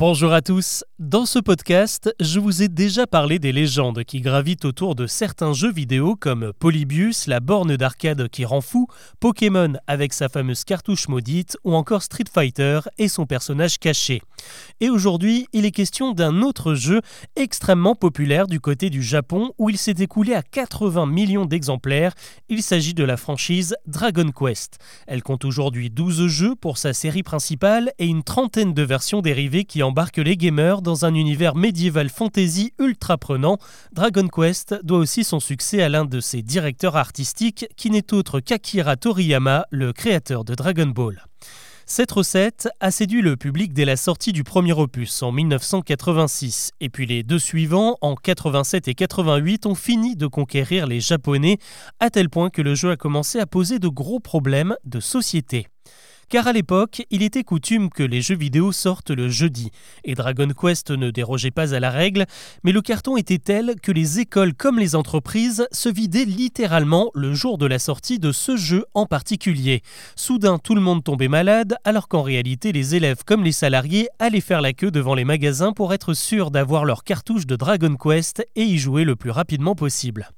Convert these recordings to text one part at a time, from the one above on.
Bonjour à tous. Dans ce podcast, je vous ai déjà parlé des légendes qui gravitent autour de certains jeux vidéo comme Polybius, la borne d'arcade qui rend fou, Pokémon avec sa fameuse cartouche maudite ou encore Street Fighter et son personnage caché. Et aujourd'hui, il est question d'un autre jeu extrêmement populaire du côté du Japon où il s'est écoulé à 80 millions d'exemplaires. Il s'agit de la franchise Dragon Quest. Elle compte aujourd'hui 12 jeux pour sa série principale et une trentaine de versions dérivées qui embarque les gamers dans un univers médiéval fantasy ultra prenant, Dragon Quest doit aussi son succès à l'un de ses directeurs artistiques qui n'est autre qu'Akira Toriyama, le créateur de Dragon Ball. Cette recette a séduit le public dès la sortie du premier opus en 1986, et puis les deux suivants, en 87 et 88, ont fini de conquérir les Japonais, à tel point que le jeu a commencé à poser de gros problèmes de société car à l'époque, il était coutume que les jeux vidéo sortent le jeudi, et Dragon Quest ne dérogeait pas à la règle, mais le carton était tel que les écoles comme les entreprises se vidaient littéralement le jour de la sortie de ce jeu en particulier. Soudain, tout le monde tombait malade, alors qu'en réalité, les élèves comme les salariés allaient faire la queue devant les magasins pour être sûrs d'avoir leur cartouche de Dragon Quest et y jouer le plus rapidement possible.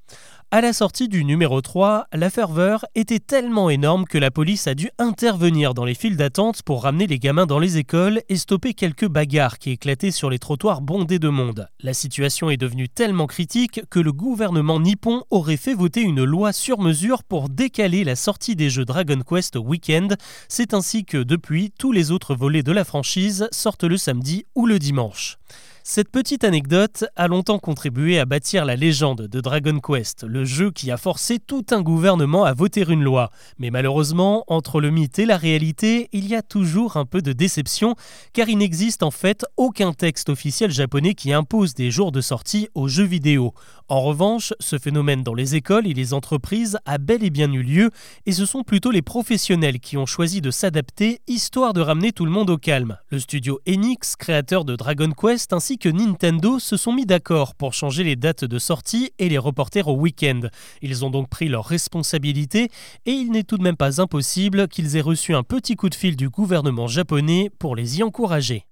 À la sortie du numéro 3, la ferveur était tellement énorme que la police a dû intervenir dans les files d'attente pour ramener les gamins dans les écoles et stopper quelques bagarres qui éclataient sur les trottoirs bondés de monde. La situation est devenue tellement critique que le gouvernement nippon aurait fait voter une loi sur mesure pour décaler la sortie des jeux Dragon Quest au week-end. C'est ainsi que depuis, tous les autres volets de la franchise sortent le samedi ou le dimanche. Cette petite anecdote a longtemps contribué à bâtir la légende de Dragon Quest, le jeu qui a forcé tout un gouvernement à voter une loi. Mais malheureusement, entre le mythe et la réalité, il y a toujours un peu de déception, car il n'existe en fait aucun texte officiel japonais qui impose des jours de sortie aux jeux vidéo. En revanche, ce phénomène dans les écoles et les entreprises a bel et bien eu lieu, et ce sont plutôt les professionnels qui ont choisi de s'adapter, histoire de ramener tout le monde au calme. Le studio Enix, créateur de Dragon Quest, que Nintendo se sont mis d'accord pour changer les dates de sortie et les reporter au week-end. Ils ont donc pris leurs responsabilités et il n'est tout de même pas impossible qu'ils aient reçu un petit coup de fil du gouvernement japonais pour les y encourager.